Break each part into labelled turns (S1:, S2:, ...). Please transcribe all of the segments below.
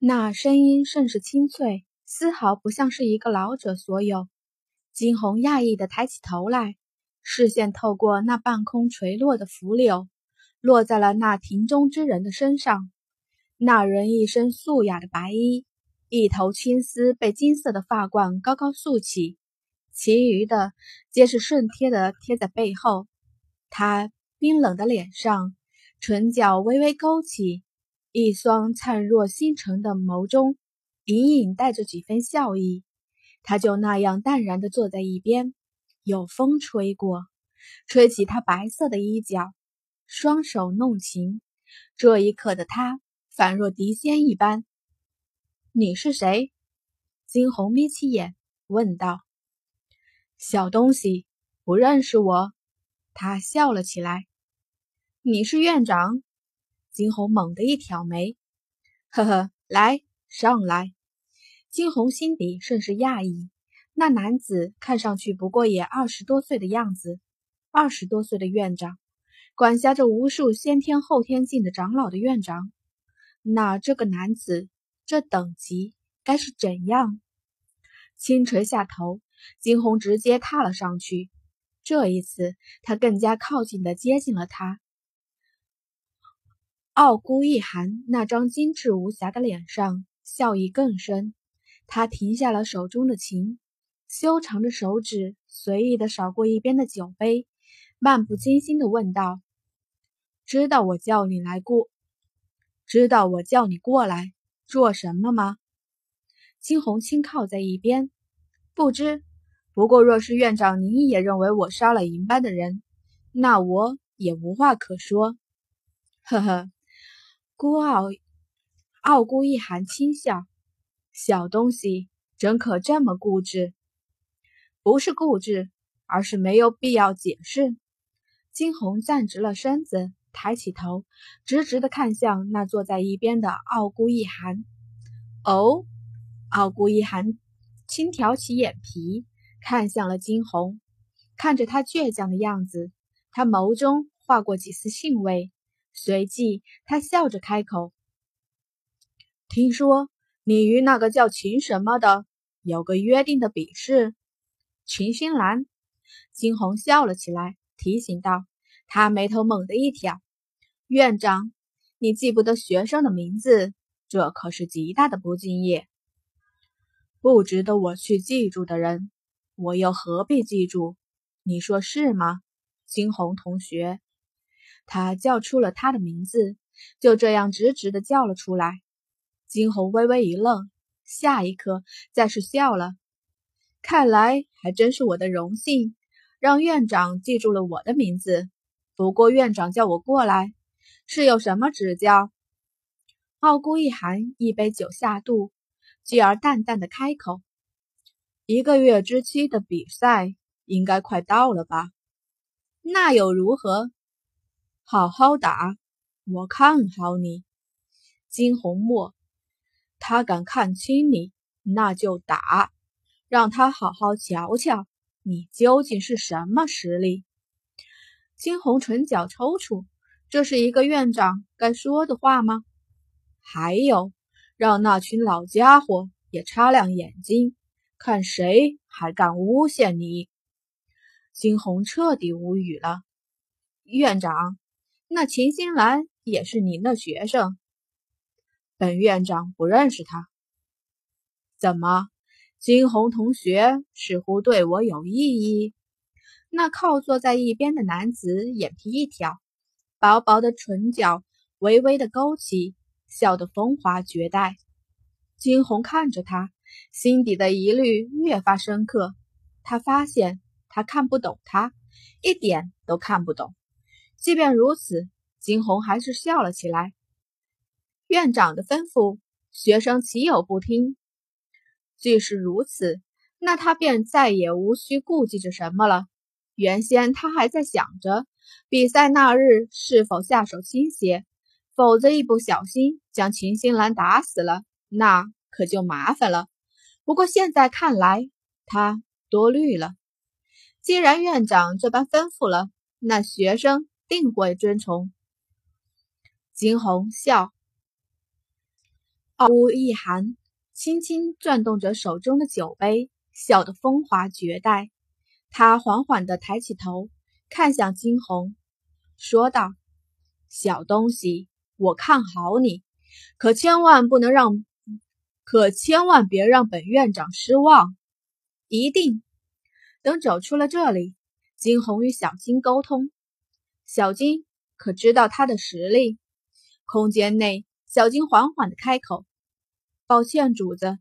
S1: 那声音甚是清脆，丝毫不像是一个老者所有。金红讶异的抬起头来，视线透过那半空垂落的浮柳，落在了那庭中之人的身上。那人一身素雅的白衣，一头青丝被金色的发冠高高竖起，其余的皆是顺贴的贴在背后。他冰冷的脸上，唇角微微勾起。一双灿若星辰的眸中，隐隐带着几分笑意。他就那样淡然地坐在一边，有风吹过，吹起他白色的衣角，双手弄琴。这一刻的他，仿若狄仙一般。你是谁？金红眯起眼问道。小东西，不认识我？他笑了起来。你是院长？金红猛地一挑眉，呵呵，来上来。金红心底甚是讶异，那男子看上去不过也二十多岁的样子。二十多岁的院长，管辖着无数先天后天境的长老的院长，那这个男子这等级该是怎样？轻垂下头，金红直接踏了上去。这一次，他更加靠近的接近了他。傲孤一寒那张精致无瑕的脸上笑意更深，他停下了手中的琴，修长的手指随意的扫过一边的酒杯，漫不经心的问道：“知道我叫你来过，知道我叫你过来做什么吗？”金红青靠在一边，不知。不过，若是院长您也认为我杀了银班的人，那我也无话可说。呵呵。孤傲，傲孤一寒轻笑：“小东西，怎可这么固执？不是固执，而是没有必要解释。”金红站直了身子，抬起头，直直的看向那坐在一边的傲孤一寒。哦，傲孤一寒轻挑起眼皮，看向了金红，看着他倔强的样子，他眸中划过几丝兴味。随即，他笑着开口：“听说你与那个叫秦什么的有个约定的比试。”秦心兰，金红笑了起来，提醒道：“他眉头猛地一挑，院长，你记不得学生的名字，这可是极大的不敬业。不值得我去记住的人，我又何必记住？你说是吗，金红同学？”他叫出了他的名字，就这样直直的叫了出来。金红微微一愣，下一刻再是笑了。看来还真是我的荣幸，让院长记住了我的名字。不过院长叫我过来，是有什么指教？傲孤一寒一杯酒下肚，继而淡淡的开口：“一个月之期的比赛应该快到了吧？那又如何？”好好打，我看好你，金红墨。他敢看轻你，那就打，让他好好瞧瞧你究竟是什么实力。金红唇角抽搐，这是一个院长该说的话吗？还有，让那群老家伙也擦亮眼睛，看谁还敢诬陷你。金红彻底无语了，院长。那秦心兰也是您的学生，本院长不认识他。怎么，金红同学似乎对我有异议？那靠坐在一边的男子眼皮一挑，薄薄的唇角微微的勾起，笑得风华绝代。金红看着他，心底的疑虑越发深刻。他发现他看不懂他，一点都看不懂。即便如此，金红还是笑了起来。院长的吩咐，学生岂有不听？既是如此，那他便再也无需顾忌着什么了。原先他还在想着，比赛那日是否下手轻些，否则一不小心将秦心兰打死了，那可就麻烦了。不过现在看来，他多虑了。既然院长这般吩咐了，那学生。定会遵从。金红笑，傲一寒，轻轻转动着手中的酒杯，笑得风华绝代。他缓缓地抬起头，看向金红，说道：“小东西，我看好你，可千万不能让，可千万别让本院长失望。
S2: 一定。”等走出了这里，金红与小金沟通。小金可知道他的实力？空间内，小金缓缓地开口：“抱歉，主子，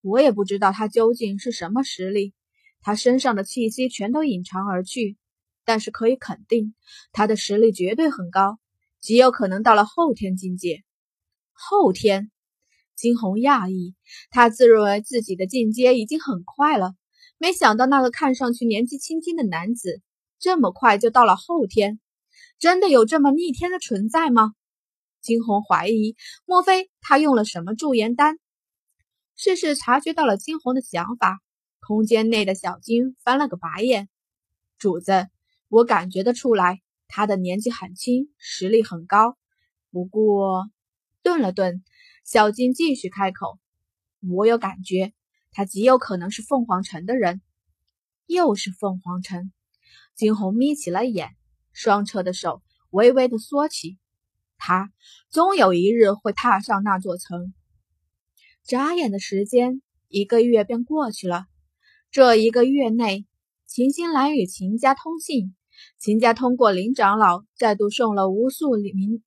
S2: 我也不知道他究竟是什么实力。他身上的气息全都隐藏而去，但是可以肯定，他的实力绝对很高，极有可能到了后天境界。
S1: 后天？”金红讶异，他自认为自己的进阶已经很快了，没想到那个看上去年纪轻轻的男子，这么快就到了后天。真的有这么逆天的存在吗？金红怀疑，莫非他用了什么驻颜丹？世事察觉到了金红的想法，空间内的小金翻了个白眼。主子，我感觉得出来，他的年纪很轻，实力很高。不过，顿了顿，小金继续开口：“我有感觉，他极有可能是凤凰城的人。”又是凤凰城。金红眯起了眼。双车的手微微的缩起，他终有一日会踏上那座城。眨眼的时间，一个月便过去了。这一个月内，秦心兰与秦家通信，秦家通过林长老再度送了无数灵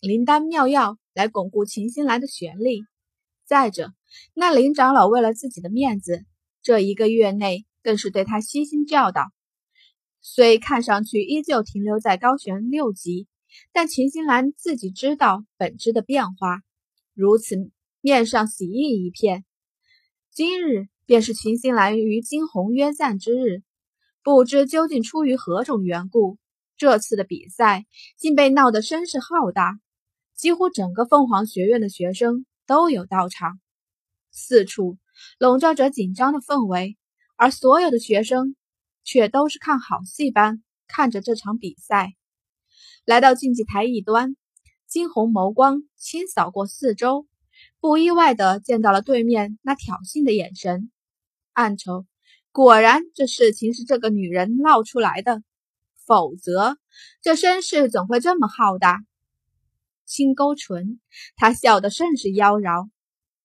S1: 灵丹妙药来巩固秦心兰的权力。再者，那林长老为了自己的面子，这一个月内更是对他悉心教导。虽看上去依旧停留在高悬六级，但秦心兰自己知道本质的变化，如此面上喜意一片。今日便是秦心兰与金红约战之日，不知究竟出于何种缘故，这次的比赛竟被闹得声势浩大，几乎整个凤凰学院的学生都有到场，四处笼罩着紧张的氛围，而所有的学生。却都是看好戏般看着这场比赛。来到竞技台一端，金红眸光轻扫过四周，不意外的见到了对面那挑衅的眼神，暗愁：果然这事情是这个女人闹出来的，否则这声势怎会这么浩大？轻勾唇，他笑得甚是妖娆。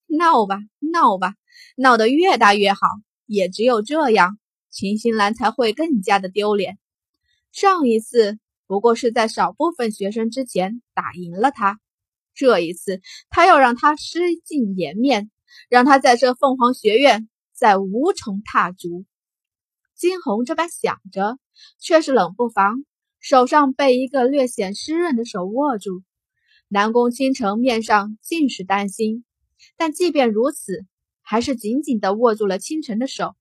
S1: 闹吧，闹吧，闹得越大越好，也只有这样。秦心兰才会更加的丢脸。上一次不过是在少部分学生之前打赢了他，这一次他要让他失尽颜面，让他在这凤凰学院再无从踏足。金红这般想着，却是冷不防，手上被一个略显湿润的手握住。南宫倾城面上尽是担心，但即便如此，还是紧紧地握住了倾城的手。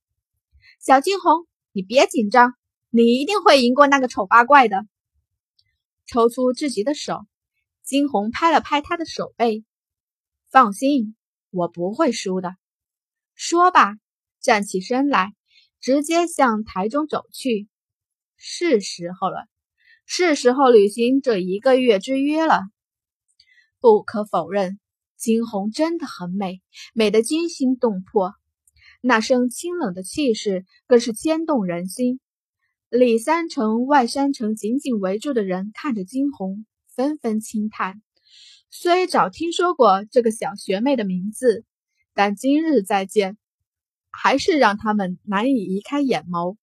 S1: 小金红，你别紧张，你一定会赢过那个丑八怪的。抽出自己的手，金红拍了拍他的手背，放心，我不会输的。说罢，站起身来，直接向台中走去。是时候了，是时候履行这一个月之约了。不可否认，金红真的很美，美得惊心动魄。那声清冷的气势更是牵动人心。里三层、外三层紧紧围住的人看着惊鸿，纷纷轻叹。虽早听说过这个小学妹的名字，但今日再见，还是让他们难以移开眼眸。